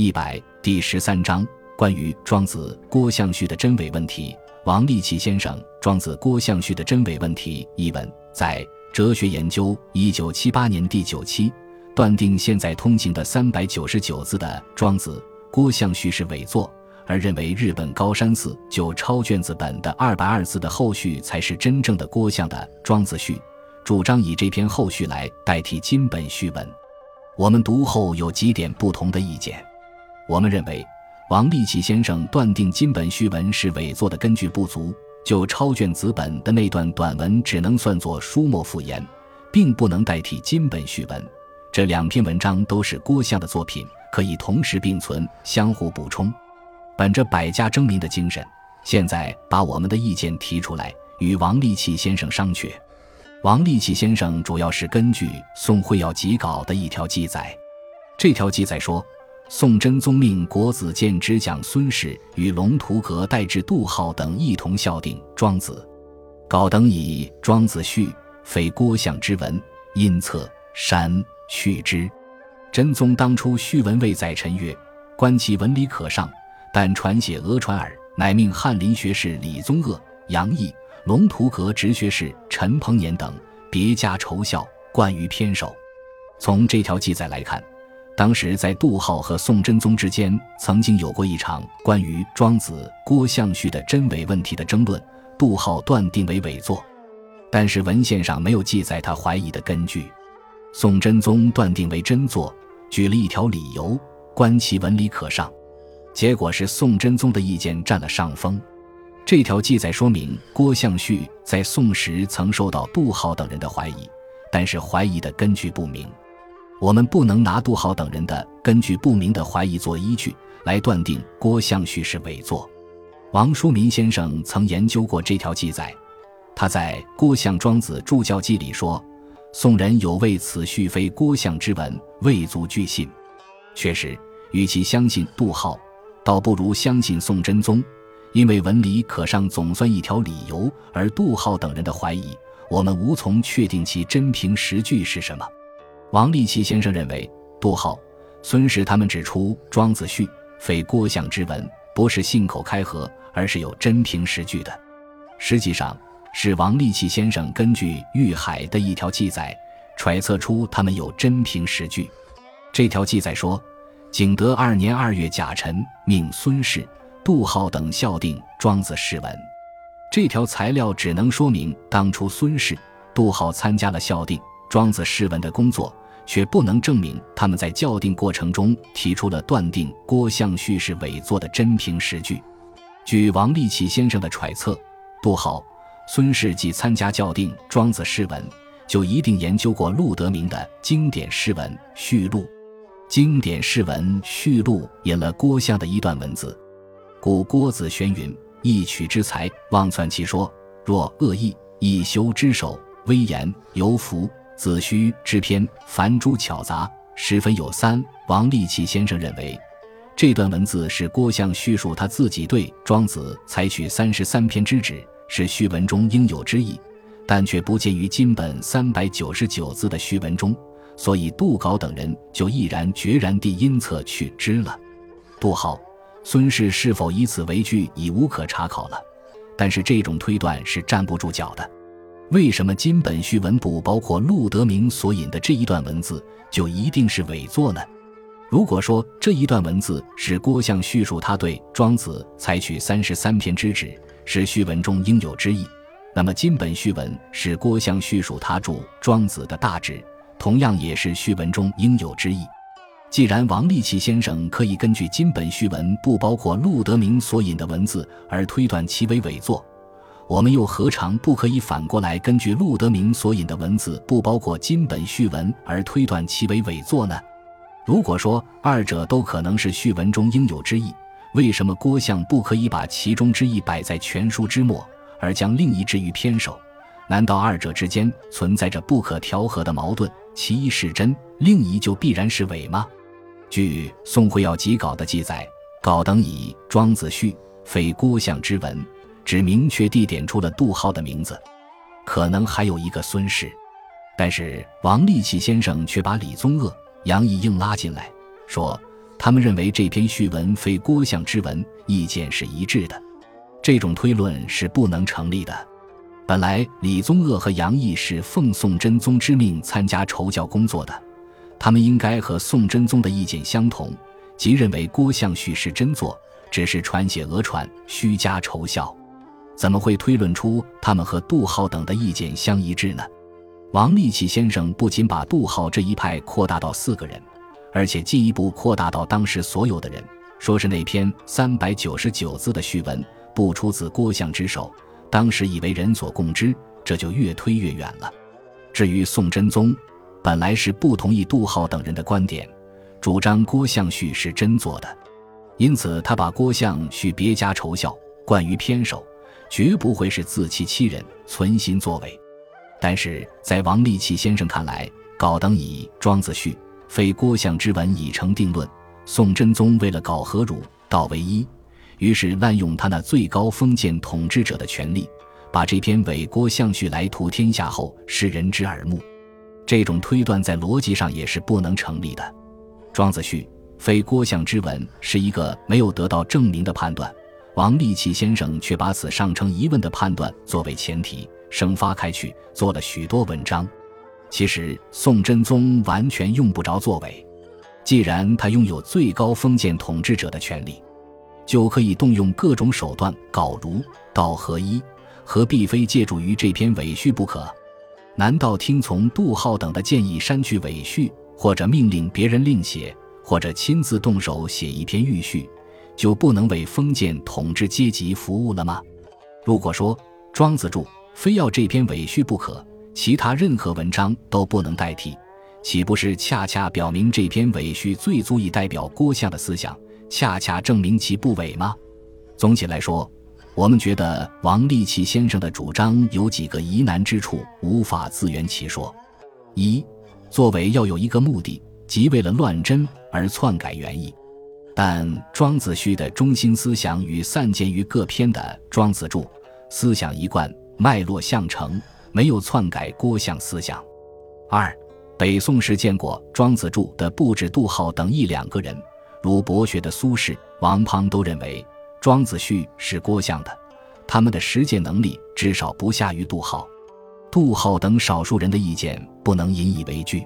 一百第十三章关于庄子郭象序的真伪问题。王立奇先生《庄子郭象序的真伪问题》一文，在《哲学研究》一九七八年第九期，断定现在通行的三百九十九字的《庄子郭象序是伪作，而认为日本高山寺就抄卷子本的二百二字的后续才是真正的郭象的《庄子序》，主张以这篇后续来代替金本序文。我们读后有几点不同的意见。我们认为，王立奇先生断定金本序文是伪作的根据不足。就抄卷子本的那段短文，只能算作书墨附言，并不能代替金本序文。这两篇文章都是郭象的作品，可以同时并存，相互补充。本着百家争鸣的精神，现在把我们的意见提出来，与王立奇先生商榷。王立奇先生主要是根据《宋会要集稿》的一条记载，这条记载说。宋真宗命国子监执讲孙氏与龙图阁代至杜浩等一同校订《庄子》，稿等以《庄子序》非郭象之文，因策删去之。真宗当初序文未载，陈曰：“观其文理可上，但传写讹传耳。”乃命翰林学士李宗鄂、杨毅、龙图阁直学士陈鹏年等别加酬效，冠于篇首。从这条记载来看。当时在杜浩和宋真宗之间，曾经有过一场关于庄子郭象序的真伪问题的争论。杜浩断定为伪作，但是文献上没有记载他怀疑的根据。宋真宗断定为真作，举了一条理由：观其文理可上。结果是宋真宗的意见占了上风。这条记载说明郭象序在宋时曾受到杜浩等人的怀疑，但是怀疑的根据不明。我们不能拿杜浩等人的根据不明的怀疑做依据来断定郭象序是伪作。王书民先生曾研究过这条记载，他在《郭象庄子注教记》里说：“宋人有谓此序非郭象之文，未足据信。”确实，与其相信杜浩，倒不如相信宋真宗，因为文理可上总算一条理由，而杜浩等人的怀疑，我们无从确定其真凭实据是什么。王立奇先生认为，杜浩、孙氏他们指出《庄子序》非郭象之文，不是信口开河，而是有真凭实据的。实际上，是王立奇先生根据玉海的一条记载，揣测出他们有真凭实据。这条记载说，景德二年二月甲辰，命孙氏、杜浩等校订《庄子释文》。这条材料只能说明当初孙氏、杜浩参加了校订。庄子释文的工作，却不能证明他们在校订过程中提出了断定郭象序是伪作的真凭实据。据王立奇先生的揣测，杜浩、孙氏既参加校订庄子释文，就一定研究过陆德明的《经典释文序录》。《经典释文序录》引了郭象的一段文字，故郭子玄云：“一曲之才，妄篡其说；若恶意，以修之手，威严犹服。”子虚之篇繁诸巧杂，十分有三。王立奇先生认为，这段文字是郭象叙述他自己对庄子采取三十三篇之旨，是序文中应有之意，但却不见于今本三百九十九字的序文中，所以杜稿等人就毅然决然地因策去之了。杜浩、孙氏是否以此为据，已无可查考了，但是这种推断是站不住脚的。为什么金本序文不包括陆德明所引的这一段文字，就一定是伪作呢？如果说这一段文字是郭象叙述他对庄子采取三十三篇之旨，是序文中应有之意，那么金本序文是郭象叙述他著庄子的大旨，同样也是序文中应有之意。既然王立奇先生可以根据金本序文不包括陆德明所引的文字而推断其为伪作。我们又何尝不可以反过来，根据陆德明所引的文字不包括金本序文而推断其为伪作呢？如果说二者都可能是序文中应有之意，为什么郭象不可以把其中之意摆在全书之末，而将另一置于篇首？难道二者之间存在着不可调和的矛盾？其一是真，另一就必然是伪吗？据《宋会要集稿》的记载，稿等以《庄子序》非郭象之文。只明确地点出了杜浩的名字，可能还有一个孙氏，但是王立奇先生却把李宗鄂、杨毅硬拉进来，说他们认为这篇序文非郭象之文，意见是一致的。这种推论是不能成立的。本来李宗鄂和杨毅是奉宋真宗之命参加筹教工作的，他们应该和宋真宗的意见相同，即认为郭象序是真作，只是传写讹传，虚加筹效。怎么会推论出他们和杜浩等的意见相一致呢？王立奇先生不仅把杜浩这一派扩大到四个人，而且进一步扩大到当时所有的人，说是那篇三百九十九字的序文不出自郭象之手，当时以为人所共知，这就越推越远了。至于宋真宗，本来是不同意杜浩等人的观点，主张郭象序是真做的，因此他把郭象序别加嘲笑，冠于偏首。绝不会是自欺欺人、存心作伪，但是在王立奇先生看来，稿等以《庄子序》非郭象之文已成定论。宋真宗为了搞和儒道为一，于是滥用他那最高封建统治者的权力，把这篇伪郭象序来图天下后世人之耳目。这种推断在逻辑上也是不能成立的。《庄子序》非郭象之文是一个没有得到证明的判断。王立奇先生却把此上称疑问的判断作为前提，生发开去，做了许多文章。其实宋真宗完全用不着作伪，既然他拥有最高封建统治者的权利，就可以动用各种手段搞儒道合一，何必非借助于这篇伪序不可？难道听从杜浩等的建议删去伪序，或者命令别人另写，或者亲自动手写一篇御序？就不能为封建统治阶级服务了吗？如果说庄子著非要这篇伪序不可，其他任何文章都不能代替，岂不是恰恰表明这篇伪序最足以代表郭象的思想，恰恰证明其不伪吗？总体来说，我们觉得王立奇先生的主张有几个疑难之处，无法自圆其说。一，作伪要有一个目的，即为了乱真而篡改原意。但《庄子序》的中心思想与散见于各篇的《庄子注》思想一贯，脉络相承，没有篡改郭象思想。二，北宋时见过《庄子注》的不止杜浩等一两个人，如博学的苏轼、王滂都认为《庄子序》是郭象的，他们的实践能力至少不下于杜浩。杜浩等少数人的意见不能引以为据。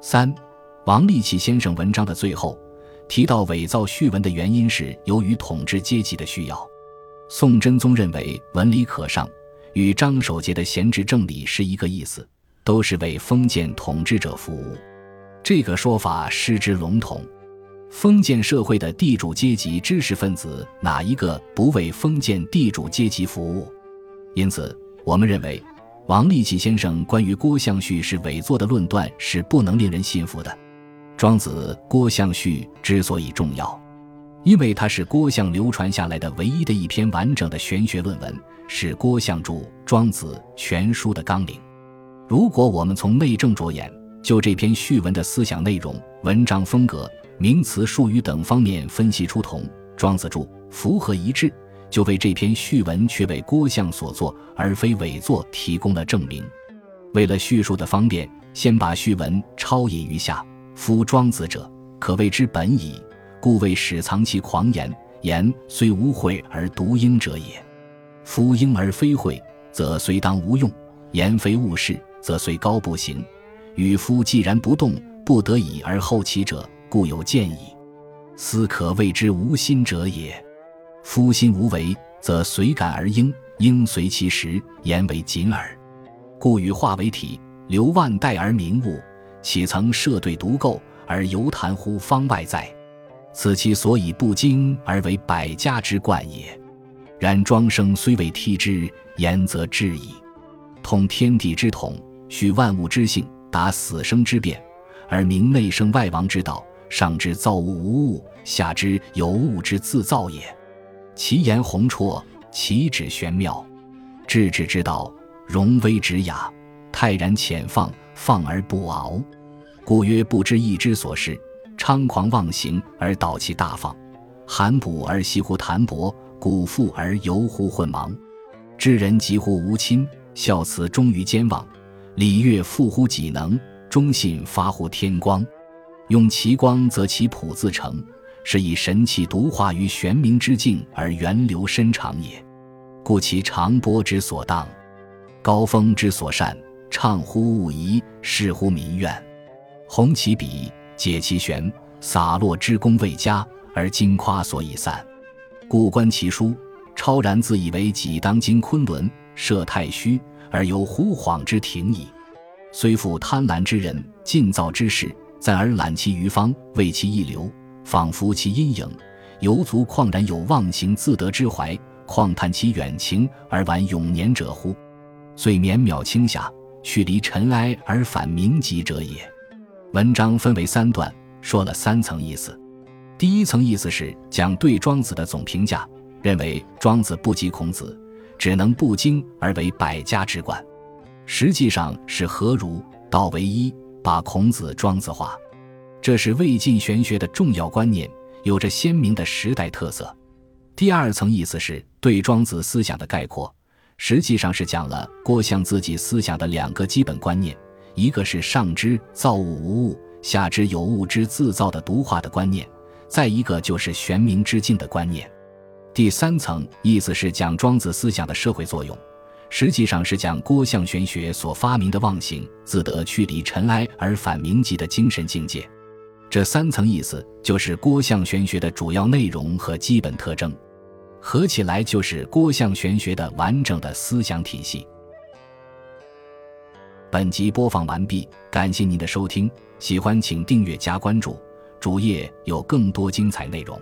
三，王立奇先生文章的最后。提到伪造序文的原因是由于统治阶级的需要。宋真宗认为文理可上，与张守节的闲置正理是一个意思，都是为封建统治者服务。这个说法失之笼统。封建社会的地主阶级知识分子哪一个不为封建地主阶级服务？因此，我们认为王立奇先生关于郭象序是伪作的论断是不能令人信服的。庄子《郭象序》之所以重要，因为它是郭象流传下来的唯一的一篇完整的玄学论文，是郭象著《庄子全书》的纲领。如果我们从内政着眼，就这篇序文的思想内容、文章风格、名词术语等方面分析出同庄子著符合一致，就为这篇序文却为郭象所作而非伪作提供了证明。为了叙述的方便，先把序文抄引于下。夫庄子者，可谓之本矣，故为始藏其狂言。言虽无悔而独应者也。夫应而非悔，则虽当无用；言非物事，则虽高不行。与夫既然不动，不得已而后起者，故有见矣。斯可谓之无心者也。夫心无为，则随感而应，应随其时，言为谨耳。故与化为体，留万代而明物。岂曾设对独构而犹谈乎方外在？此其所以不精而为百家之冠也。然庄生虽未替之，言则至矣。通天地之统，许万物之性，达死生之变，而明内生外亡之道。上之造物无物，下之有物之自造也。其言宏绰，其旨玄妙。治治之道，容微直雅，泰然浅放。放而不敖，故曰不知义之所是；猖狂妄行而导其大放，含哺而习乎谈薄，古富而游乎混茫。知人疾乎无亲，孝慈忠于兼忘，礼乐富乎己能，忠信发乎天光。用其光则其朴自成，是以神气独化于玄冥之境而源流深长也。故其长波之所当，高峰之所善，畅乎物宜，适乎民愿。弘其笔，解其玄，洒落之功未佳，而今夸所以散。故观其书，超然自以为己当今昆仑，设太虚，而有忽恍之庭矣。虽复贪婪之人，尽造之事，暂而揽其余方，为其一流，仿佛其阴影，犹足旷然有忘形自得之怀，况叹其远情而玩永年者乎？遂绵渺清霞，去离尘埃而返明极者也。文章分为三段，说了三层意思。第一层意思是讲对庄子的总评价，认为庄子不及孔子，只能不精而为百家之冠。实际上是何如道为一，把孔子庄子化，这是魏晋玄学的重要观念，有着鲜明的时代特色。第二层意思是对庄子思想的概括，实际上是讲了郭象自己思想的两个基本观念，一个是上之造物无物，下之有物之自造的独化的观念，再一个就是玄冥之境的观念。第三层意思是讲庄子思想的社会作用。实际上是讲郭象玄学所发明的忘形自得去离尘埃而返明极的精神境界，这三层意思就是郭象玄学的主要内容和基本特征，合起来就是郭象玄学的完整的思想体系。本集播放完毕，感谢您的收听，喜欢请订阅加关注，主页有更多精彩内容。